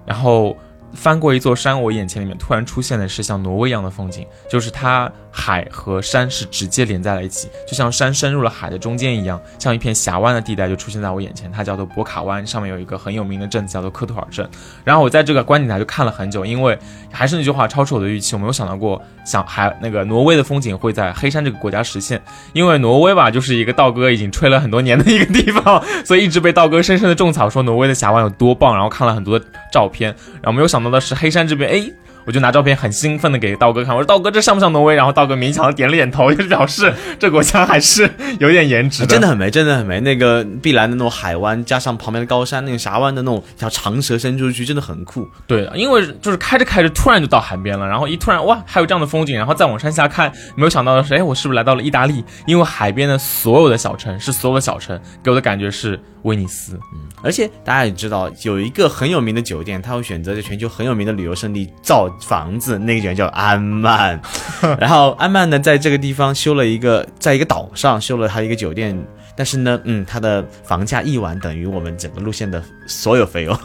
然后翻过一座山，我眼前里面突然出现的是像挪威一样的风景，就是它海和山是直接连在了一起，就像山深入了海的中间一样，像一片峡湾的地带就出现在我眼前。它叫做博卡湾，上面有一个很有名的镇子叫做科图尔镇。然后我在这个观景台就看了很久，因为还是那句话，超出我的预期。我没有想到过，想还那个挪威的风景会在黑山这个国家实现，因为挪威吧，就是一个道哥已经吹了很多年的一个地方，所以一直被道哥深深的种草，说挪威的峡湾有多棒。然后看了很多照片，然后没有想到的是黑山这边，哎。我就拿照片很兴奋的给道哥看，我说道哥这像不像挪威？然后道哥勉强的点了点头，就是表示这国家还是有点颜值的。真的很美，真的很美。那个碧蓝的那种海湾，加上旁边的高山，那个峡湾的那种一条长蛇伸出去，真的很酷。对，因为就是开着开着，突然就到海边了，然后一突然哇，还有这样的风景，然后再往山下看，没有想到的是，哎，我是不是来到了意大利？因为海边的所有的小城是所有的小城，给我的感觉是威尼斯。嗯而且大家也知道，有一个很有名的酒店，它会选择在全球很有名的旅游胜地造房子，那个酒店叫安曼。然后安曼呢，在这个地方修了一个，在一个岛上修了他一个酒店。但是呢，嗯，它的房价一晚等于我们整个路线的所有费用，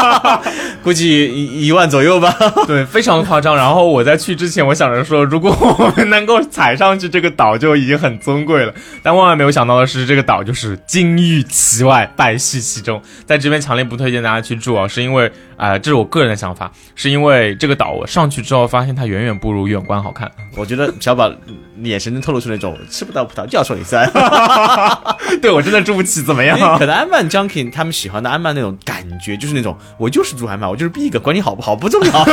(laughs) 估计一一万左右吧。(laughs) 对，非常夸张。然后我在去之前，我想着说，如果我们能够踩上去这个岛，就已经很尊贵了。但万万没有想到的是，这个岛就是金玉其外，败絮其中。在这边强烈不推荐大家去住啊，是因为啊、呃这是我个人的想法，是因为这个岛我上去之后发现它远远不如远观好看。我觉得小宝眼神中透露出那种吃不到葡萄就要说你酸。(laughs) 对我真的住不起，怎么样？可能安曼 Junkie 他们喜欢的安曼那种感觉，就是那种我就是住安曼，我就是 big，管你好不好不重要。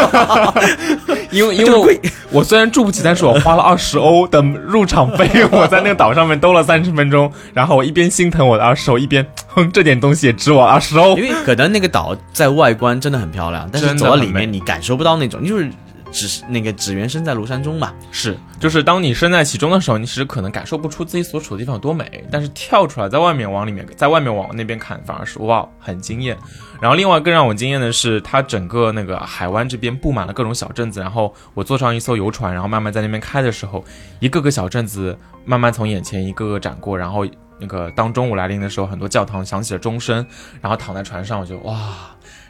(laughs) 因为因为我我虽然住不起，但是我花了二十欧的入场费，我在那个岛上面兜了三十分钟，然后我一边心疼我的二十欧，一边哼这点东西也值我二十欧因。为可能那个岛在外观真的很漂亮，但是走到里面你感受不到那种，就是只是那个只缘身在庐山中嘛。是，就是当你身在其中的时候，你其实可能感受不出自己所处的地方有多美，但是跳出来，在外面往里面，在外面往那边看，反而是哇，很惊艳。然后另外更让我惊艳的是，它整个那个海湾这边布满了各种小镇子，然后我坐上一艘游船，然后慢慢在那边开的时候，一个个小镇子慢慢从眼前一个个展过，然后那个当中午来临的时候，很多教堂响起了钟声，然后躺在船上，我就哇，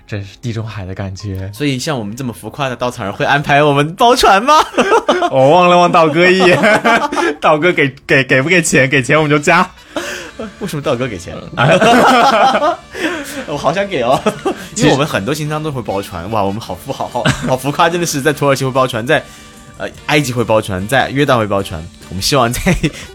这是地中海的感觉。所以像我们这么浮夸的稻草人会安排我们包船吗？(laughs) 我望了望道哥一眼，道哥给给给不给钱？给钱我们就加。(laughs) 为什么道哥给钱？(laughs) 我好想给哦，因为我们很多行商都会包船，哇，我们好富豪，好好浮夸，真的是在土耳其会包船，在呃埃及会包船，在约旦会包船，我们希望在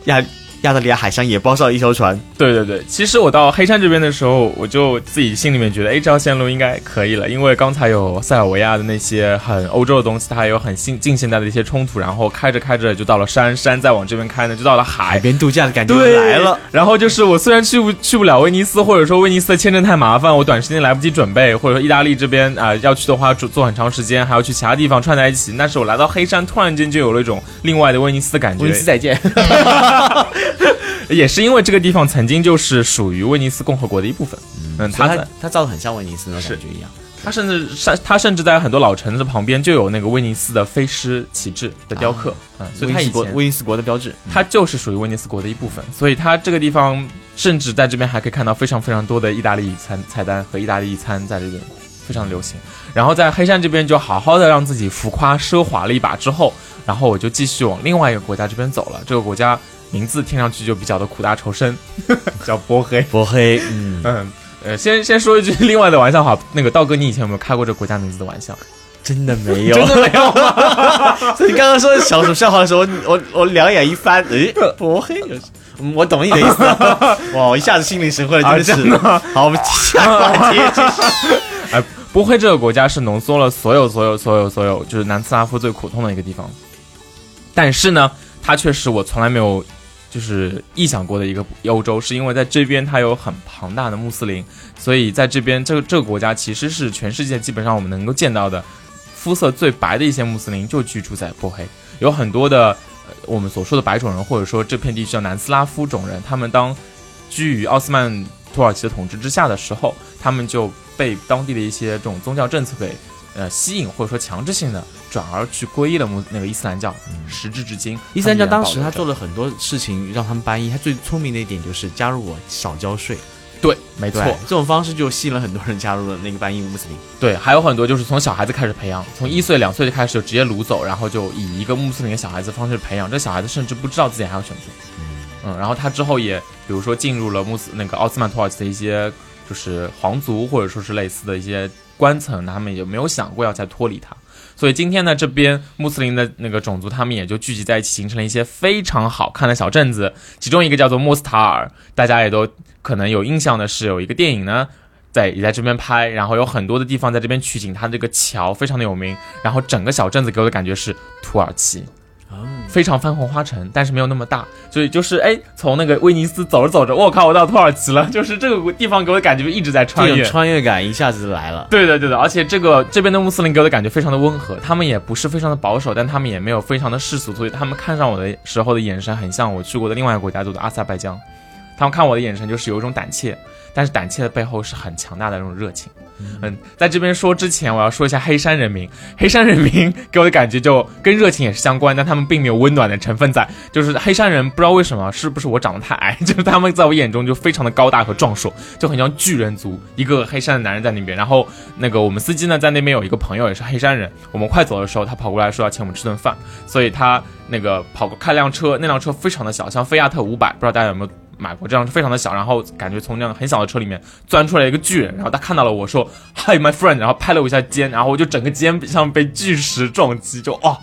亚亚得里亚海上也包上了一艘船。对对对，其实我到黑山这边的时候，我就自己心里面觉得，哎，这条线路应该可以了，因为刚才有塞尔维亚的那些很欧洲的东西，它还有很新近现代的一些冲突，然后开着开着就到了山，山再往这边开呢，就到了海海。边度假的感觉对，来了。。然后就是我虽然去不去不了威尼斯，或者说威尼斯的签证太麻烦，我短时间来不及准备，或者说意大利这边啊、要去的话坐坐很长时间，还要去其他地方串在一起。但是我来到黑山，突然间就有了一种另外的威尼斯的感觉。威尼斯再见。(laughs) (laughs) 也是因为这个地方曾经就是属于威尼斯共和国的一部分。嗯，它在他他他造的很像威尼斯那种感觉一样。它甚至甚它甚至在很多老城子旁边就有那个威尼斯的飞狮旗帜的雕刻，嗯，所以它威尼以前斯国威尼斯国的标志。它就是属于威尼斯国的一部分，所以它这个地方甚至在这边还可以看到非常非常多的意大利餐菜单和意大利餐在这边非常流行。然后在黑山这边就好好的让自己浮夸奢华了一把之后，然后我就继续往另外一个国家这边走了。这个国家名字听上去就比较的苦大仇深，(laughs) 叫波黑。波黑，(laughs) 嗯，嗯，呃，先先说一句另外的玩笑话，那个道哥，你以前有没有开过这个国家名字的玩笑？真的没有。真的没有吗？(laughs) 所以你刚刚说小丑笑话的时候，我我两眼一翻，诶，波黑，嗯我懂你的意思了。哇，我一下子心领神会了，啊真的是。好，我们下个话题。哎，波黑这个国家是浓缩了所有、所有、所有、所有，就是南斯拉夫最苦痛的一个地方。但是呢，它却是我从来没有就是臆想过的一个欧洲，是因为在这边它有很庞大的穆斯林，所以在这边这个这个国家其实是全世界基本上我们能够见到的肤色最白的一些穆斯林就居住在波黑，有很多的我们所说的白种人，或者说这片地区叫南斯拉夫种人，他们当居于奥斯曼土耳其的统治之下的时候，他们就被当地的一些这种宗教政策给呃吸引，或者说强制性的转而去皈依了穆那个伊斯兰教，时至至今，伊斯兰教当时他做。了很多事情让他们搬移，他最聪明的一点就是加入我少交税，对，没错，，这种方式就吸引了很多人加入了那个搬移穆斯林。对，还有很多就是从小孩子开始培养，从一岁两岁就开始就直接掳走，然后就以一个穆斯林的小孩子方式培养，这小孩子甚至不知道自己还有选择。嗯，然后他之后也比如说进入了穆斯那个奥斯曼土耳其的一些就是皇族或者说是类似的一些官层，他们也没有想过要再脱离它。所以今天呢，这边穆斯林的那个种族，他们也就聚集在一起，形成了一些非常好看的小镇子。其中一个叫做莫斯塔尔，大家也都可能有印象的是，有一个电影呢，在也在这边拍，然后有很多的地方在这边取景，它这个桥非常的有名，然后整个小镇子给我的感觉是土耳其。非常翻红花城，但是没有那么大，所以就是哎，从那个威尼斯走着走着，我靠，我到土耳其了，(laughs) 就是这个地方给我的感觉一直在穿越。穿越感一下子就来了。对的，对的，而且这个这边的穆斯林给我的感觉非常的温和，他们也不是非常的保守，但他们也没有非常的世俗，所以他们看上我的时候的眼神很像我去过的另外一个国家，叫做阿塞拜疆。他们看我的眼神就是有一种胆怯，但是胆怯的背后是很强大的那种热情。嗯，在这边说之前，我要说一下黑山人民。(laughs) 黑山人民给我的感觉就跟热情也是相关，但他们并没有温暖的成分在。就是黑山人不知道为什么，是不是我长得太矮？(laughs) 就是他们在我眼中就非常的高大和壮硕，就很像巨人族，一个黑山的男人在那边。然后那个我们司机呢，在那边有一个朋友也是黑山人。我们快走的时候，他跑过来说要请我们吃顿饭，所以他那个跑开辆车，那辆车非常的小，像菲亚特五百，不知道大家有没有？买过这辆车非常的小，然后感觉从那样很小的车里面钻出来一个巨人，然后他看到了我说 Hi my friend，然后拍了我一下肩，然后我就整个肩像被巨石撞击，就哦，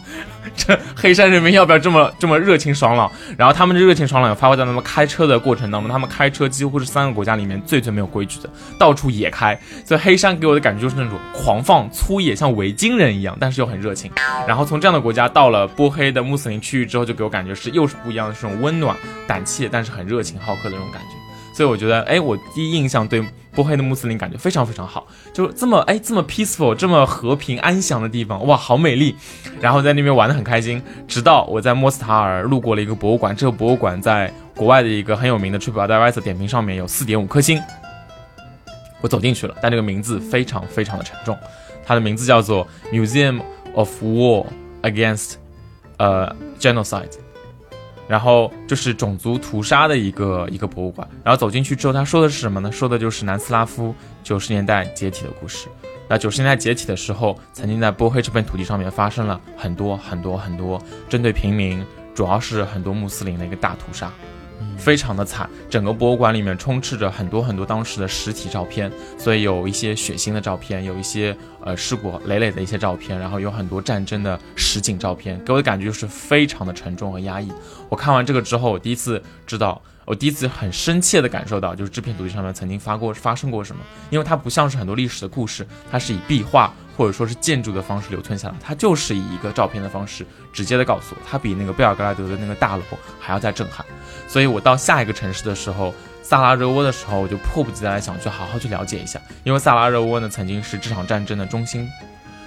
(laughs) 这黑山人民要不要这么这么热情爽朗？然后他们的热情爽朗也发挥在他们开车的过程当中，他们开车几乎是三个国家里面最最没有规矩的，到处野开。所以黑山给我的感觉就是那种狂放粗野，像维京人一样，但是又很热情。然后从这样的国家到了波黑的穆斯林区域之后，就给我感觉是又是不一样的这种温暖、胆怯，但是很热情好客的那种感觉。所以我觉得，哎，我第一印象对波黑的穆斯林感觉非常非常好，就这么哎这么 peaceful，这么和平安详的地方，哇，好美丽。然后在那边玩的很开心，直到我在莫斯塔尔路过了一个博物馆，这个博物馆在国外的一个很有名的 TripAdvisor 点评上面有四点五颗星。我走进去了，但这个名字非常非常的沉重，它的名字叫做 Museum of War Against 呃 Genocide。然后就是种族屠杀的一个一个博物馆。然后走进去之后，他说的是什么呢？说的就是南斯拉夫九十年代解体的故事。那九十年代解体的时候，曾经在波黑这片土地上面发生了很多很多很多针对平民，主要是很多穆斯林的一个大屠杀。非常的惨，整个博物馆里面充斥着很多很多当时的实体照片，所以有一些血腥的照片，有一些呃尸骨累累的一些照片，然后有很多战争的实景照片，给我的感觉就是非常的沉重和压抑。我看完这个之后，我第一次知道，我第一次很深切的感受到，就是这片土地上面曾经发过发生过什么，因为它不像是很多历史的故事，它是以壁画或者说是建筑的方式留存下来，它就是以一个照片的方式直接的告诉我，它比那个贝尔格莱德的那个大楼还要再震撼。所以我到下一个城市的时候，萨拉热窝的时候，我就迫不及待想去好好去了解一下，因为萨拉热窝呢曾经是这场战争的中心。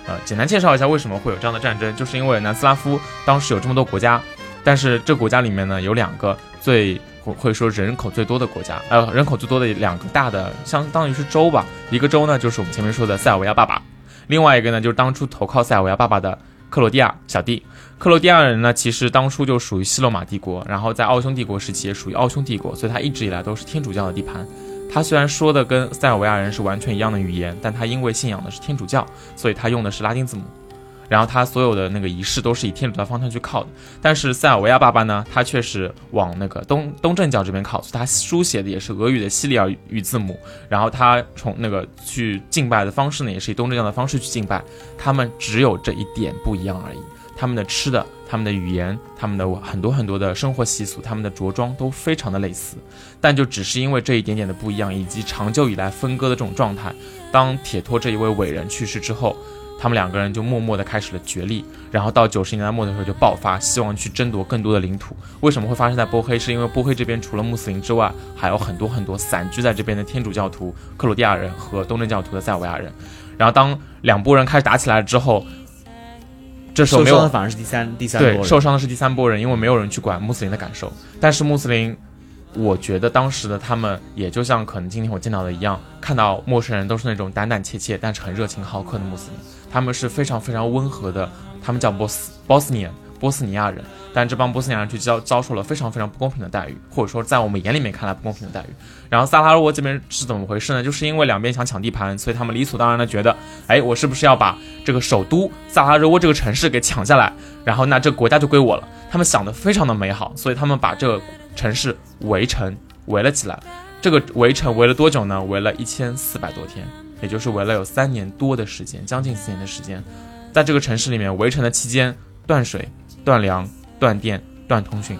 呃，简单介绍一下为什么会有这样的战争，就是因为南斯拉夫当时有这么多国家，但是这国家里面呢有两个最会说人口最多的国家，呃，人口最多的两个大的相当于是州吧，一个州呢就是我们前面说的塞尔维亚爸爸，另外一个呢就是当初投靠塞尔维亚爸爸的克罗地亚小弟。克罗地亚人呢，其实当初就属于西罗马帝国，然后在奥匈帝国时期也属于奥匈帝国，所以他一直以来都是天主教的地盘。他虽然说的跟塞尔维亚人是完全一样的语言，但他因为信仰的是天主教，所以他用的是拉丁字母。然后他所有的那个仪式都是以天主教方向去靠的。但是塞尔维亚爸爸呢，他却是往那个东东正教这边靠，所以他书写的也是俄语的西里尔语字母。然后他从那个去敬拜的方式呢，也是以东正教的方式去敬拜。他们只有这一点不一样而已。他们的吃的、他们的语言、他们的很多很多的生活习俗、他们的着装都非常的类似，但就只是因为这一点点的不一样，以及长久以来分割的这种状态。当铁托这一位伟人去世之后，他们两个人就默默的开始了角力，然后到九十年代末的时候就爆发，希望去争夺更多的领土。为什么会发生在波黑？是因为波黑这边除了穆斯林之外，还有很多很多散居在这边的天主教徒、克罗地亚人和东正教徒的塞尔维亚人。然后当两拨人开始打起来了之后，这时候没有受伤的反而是第三第三波对，受伤的是第三波人，因为没有人去管穆斯林的感受。但是穆斯林，我觉得当时的他们也就像可能今天我见到的一样，看到陌生人都是那种胆胆怯怯，但是很热情好客的穆斯林，他们是非常非常温和的，他们叫波斯波斯尼亚。波斯尼亚人，但这帮波斯尼亚人却遭遭受了非常非常不公平的待遇，或者说在我们眼里面看来不公平的待遇。然后萨拉热窝这边是怎么回事呢？就是因为两边想抢地盘，所以他们理所当然的觉得，哎，我是不是要把这个首都萨拉热窝这个城市给抢下来？然后那这国家就归我了。他们想的非常的美好，所以他们把这个城市围城围了起来。这个围城围了多久呢？围了一千四百多天，也就是围了有三年多的时间，将近四年的时间。在这个城市里面围城的期间，断水、断粮、断电、断通讯，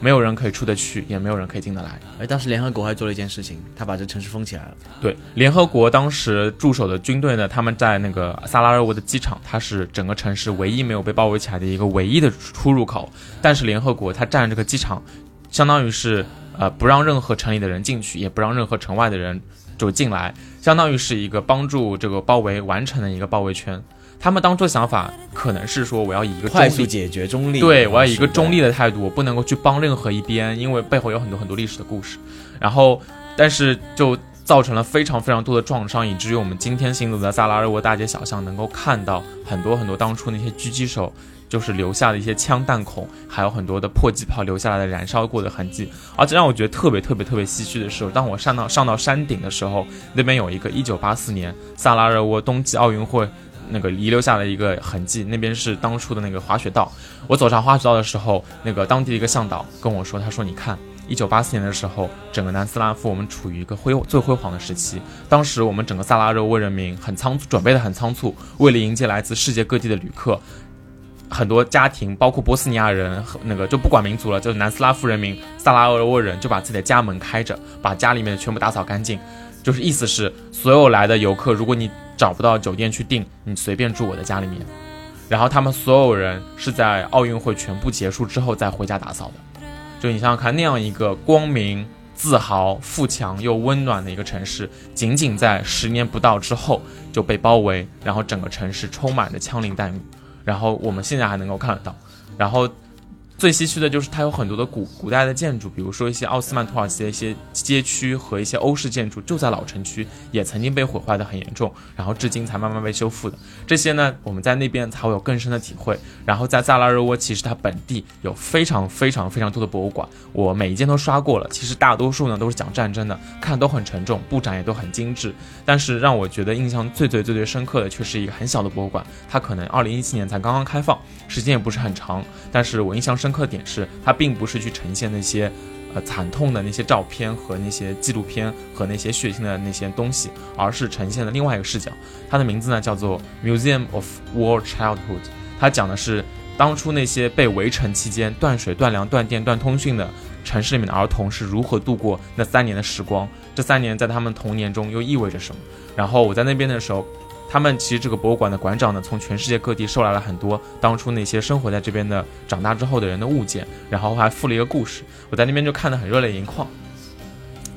没有人可以出得去，也没有人可以进得来。而当时联合国还做了一件事情，他把这城市封起来了。对，联合国当时驻守的军队呢，他们在那个萨拉热窝的机场，它是整个城市唯一没有被包围起来的一个唯一的出入口。但是联合国它占这个机场，相当于是呃不让任何城里的人进去，也不让任何城外的人就进来，相当于是一个帮助这个包围完成的一个包围圈。他们当初的想法可能是说，我要以一个快速解决中立，对，我要以一个中立的。的态度，我不能够去帮任何一边，因为背后有很多很多历史的故事。然后，但是就造成了非常非常多的创伤，以至于我们今天行走在萨拉热窝大街小巷，能够看到很多很多当初那些狙击手就是留下的一些枪弹孔，还有很多的迫击炮留下来的燃烧过的痕迹。而且让我觉得特别特别特别唏嘘的是，当我上到上到山顶的时候，那边有一个1984年萨拉热窝冬季奥运会。那个遗留下的一个痕迹，那边是当初的那个滑雪道。我走上滑雪道的时候，那个当地的一个向导跟我说：“他说，你看，一九八四年的时候，整个南斯拉夫我们处于一个辉最辉煌的时期。当时我们整个萨拉热窝人民很仓，准备的很仓促，为了迎接来自世界各地的旅客，很多家庭，包括波斯尼亚人，那个就不管民族了，就是南斯拉夫人民、萨拉热窝人，就把自己的家门开着，把家里面的全部打扫干净。就是意思是，所有来的游客，如果你找不到酒店去订，你随便住我的家里面。然后他们所有人是在奥运会全部结束之后再回家打扫的。就你想想看，那样一个光明、自豪、富强又温暖的一个城市，仅仅在十年不到之后就被包围，然后整个城市充满着枪林弹雨。然后我们现在还能够看得到，然后。最唏嘘的就是它有很多的古古代的建筑，比如说一些奥斯曼土耳其的一些街区和一些欧式建筑，就在老城区也曾经被毁坏的很严重，然后至今才慢慢被修复的。这些呢，我们在那边才会有更深的体会。然后在萨拉热窝，其实它本地有非常非常非常多的博物馆，我每一间都刷过了。其实大多数呢都是讲战争的，看都很沉重，布展也都很精致。但是让我觉得印象最最最最深刻的，却是一个很小的博物馆，它可能二零一七年才刚刚开放，时间也不是很长，但是我印象深。深刻点是，它并不是去呈现那些，呃，惨痛的那些照片和那些纪录片和那些血腥的那些东西，而是呈现了另外一个视角。它的名字呢叫做 Museum of War Childhood，它讲的是当初那些被围城期间断水、断粮、断电、断通讯的城市里面的儿童是如何度过那三年的时光。这三年在他们童年中又意味着什么？然后我在那边的时候。他们其实这个博物馆的馆长呢，从全世界各地收来了很多当初那些生活在这边的、长大之后的人的物件，然后还附了一个故事。我在那边就看得很热泪盈眶。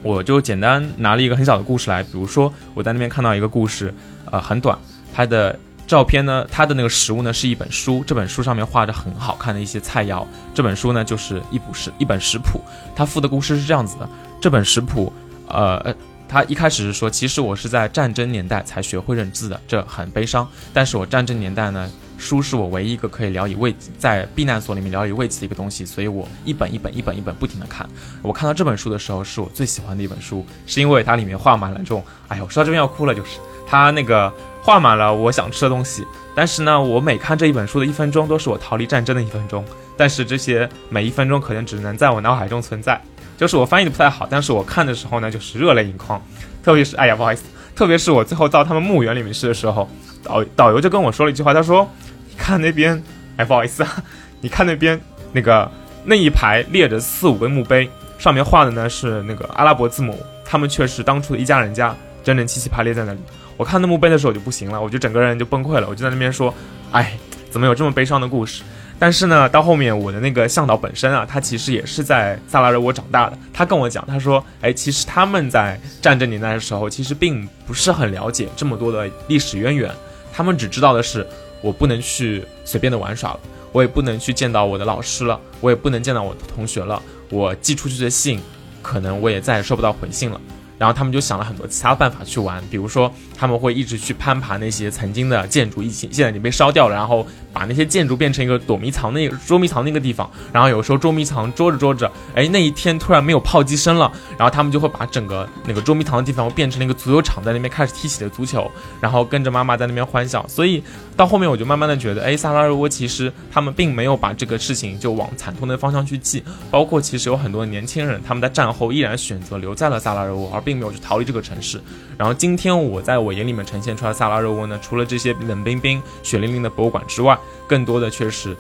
我就简单拿了一个很小的故事来，比如说我在那边看到一个故事，呃，很短。它的照片呢，它的那个实物呢是一本书，这本书上面画着很好看的一些菜肴。这本书呢就是一部食一本食谱，它附的故事是这样子的：这本食谱，呃。他一开始是说，其实我是在战争年代才学会认字的，这很悲伤。但是我战争年代呢，书是我唯一一个可以聊以慰在避难所里面聊以慰藉的一个东西，所以我一本一本一本一本不停的看。我看到这本书的时候，是我最喜欢的一本书，是因为它里面画满了这种，哎呀，我说到这边要哭了，就是它那个画满了我想吃的东西。但是呢，我每看这一本书的一分钟，都是我逃离战争的一分钟。但是这些每一分钟可能只能在我脑海中存在。就是我翻译的不太好，但是我看的时候呢，就是热泪盈眶。特别是，哎呀，不好意思，特别是我最后到他们墓园里面去的时候，导导游就跟我说了一句话，他说：“你看那边，哎，不好意思啊，你看那边那个那一排列着四五个墓碑，上面画的呢是那个阿拉伯字母，他们却是当初的一家人家，整整齐齐排列在那里。我看那墓碑的时候我就不行了，我就整个人就崩溃了，我就在那边说，哎，怎么有这么悲伤的故事？”但是呢，到后面我的那个向导本身啊，他其实也是在萨拉热窝长大的。他跟我讲，他说：“哎，其实他们在战争年代的时候，其实并不是很了解这么多的历史渊源。他们只知道的是，我不能去随便的玩耍了，我也不能去见到我的老师了，我也不能见到我的同学了，我寄出去的信，可能我也再也收不到回信了。然后他们就想了很多其他办法去玩，比如说他们会一直去攀爬那些曾经的建筑，一起现在已经被烧掉了，然后把那些建筑变成一个躲迷藏那捉迷藏那个地方。然后有时候捉迷藏捉着捉着，哎，那一天突然没有炮击声了，然后他们就会把整个那个捉迷藏的地方变成了一个足球场，在那边开始踢起了足球，然后跟着妈妈在那边欢笑。所以到后面我就慢慢的觉得，哎，萨拉热窝其实他们并没有把这个事情就往惨痛的方向去记，包括其实有很多年轻人他们在战后依然选择留在了萨拉热窝，而并没有去逃离这个城市。然后今天我在我眼里面呈现出来萨拉热窝呢，除了这些冷冰冰、血淋淋的博物馆之外，更多的却是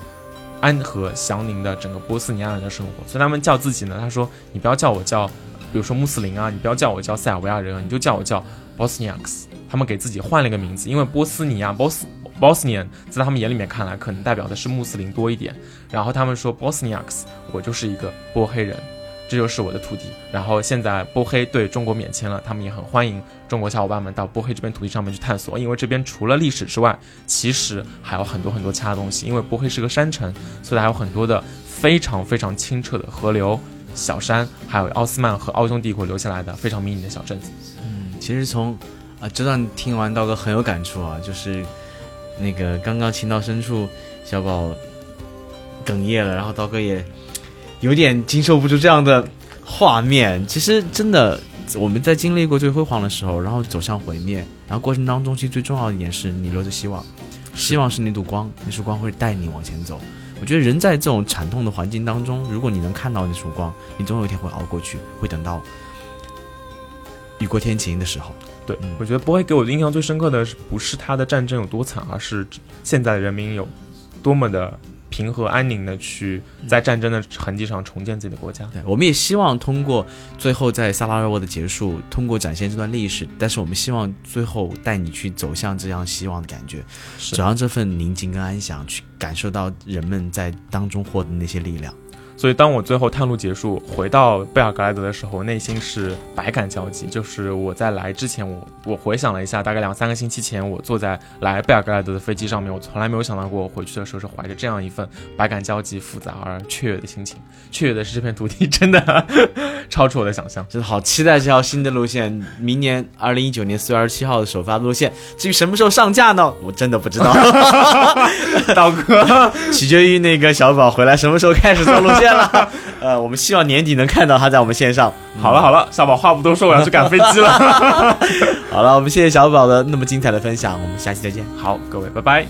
安和祥宁的整个波斯尼亚人的生活。所以他们叫自己呢，他说你不要叫我叫，比如说穆斯林啊，你不要叫我叫塞尔维亚人啊，你就叫我叫 Bosniaks。他们给自己换了一个名字，因为波斯尼亚 （Bos Bosnian） 在他们眼里面看来，可能代表的是穆斯林多一点。然后他们说 Bosniaks，我就是一个波黑人。这就是我的土地。然后现在波黑对中国免签了，他们也很欢迎中国小伙伴们到波黑这边土地上面去探索，因为这边除了历史之外，其实还有很多很多其他东西。因为波黑是个山城，所以还有很多的非常非常清澈的河流、小山，还有奥斯曼和奥匈帝国留下来的非常迷你的小镇子。嗯，其实从啊这段听完，刀哥很有感触啊，就是那个刚刚情到深处，小宝哽咽了，然后刀哥也。有点经受不住这样的画面。其实真的，我们在经历过最辉煌的时候，然后走向毁灭，然后过程当中，其实最重要的一点是你留着希望，希望是那束光，那束光会带你往前走。我觉得人在这种惨痛的环境当中，如果你能看到那束光，你总有一天会熬过去，会等到雨过天晴的时候。对，我觉得不会给我印象最深刻的是，不是他的战争有多惨，而是现在的人民有多么的。平和安宁的去在战争的痕迹上重建自己的国家。对，我们也希望通过最后在萨拉热窝的结束，通过展现这段历史，但是我们希望最后带你去走向这样希望的感觉，走向这份宁静跟安详，去感受到人们在当中获得那些力量。所以，当我最后探路结束，回到贝尔格莱德的时候，内心是百感交集。就是我在来之前，我我回想了一下，大概两三个星期前，我坐在来贝尔格莱德的飞机上面，我从来没有想到过，我回去的时候是怀着这样一份百感交集、复杂而雀跃的心情。雀跃的是这片土地真的 (laughs) 超出我的想象，真的好期待这条新的路线，明年二零一九年四月二十七号的首发路线。至于什么时候上架呢？我真的不知道，(laughs) (laughs) 道哥，取决于那个小宝回来什么时候开始做路线。(laughs) 呃，我们希望年底能看到他在我们线上。好了好了，小宝话不多说，我要去赶飞机了。(laughs) 好了，我们谢谢小宝的那么精彩的分享，我们下期再见。好，各位，拜拜。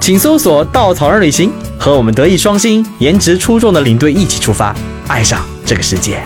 请搜索“稻草人旅行”。和我们德艺双馨、颜值出众的领队一起出发，爱上这个世界。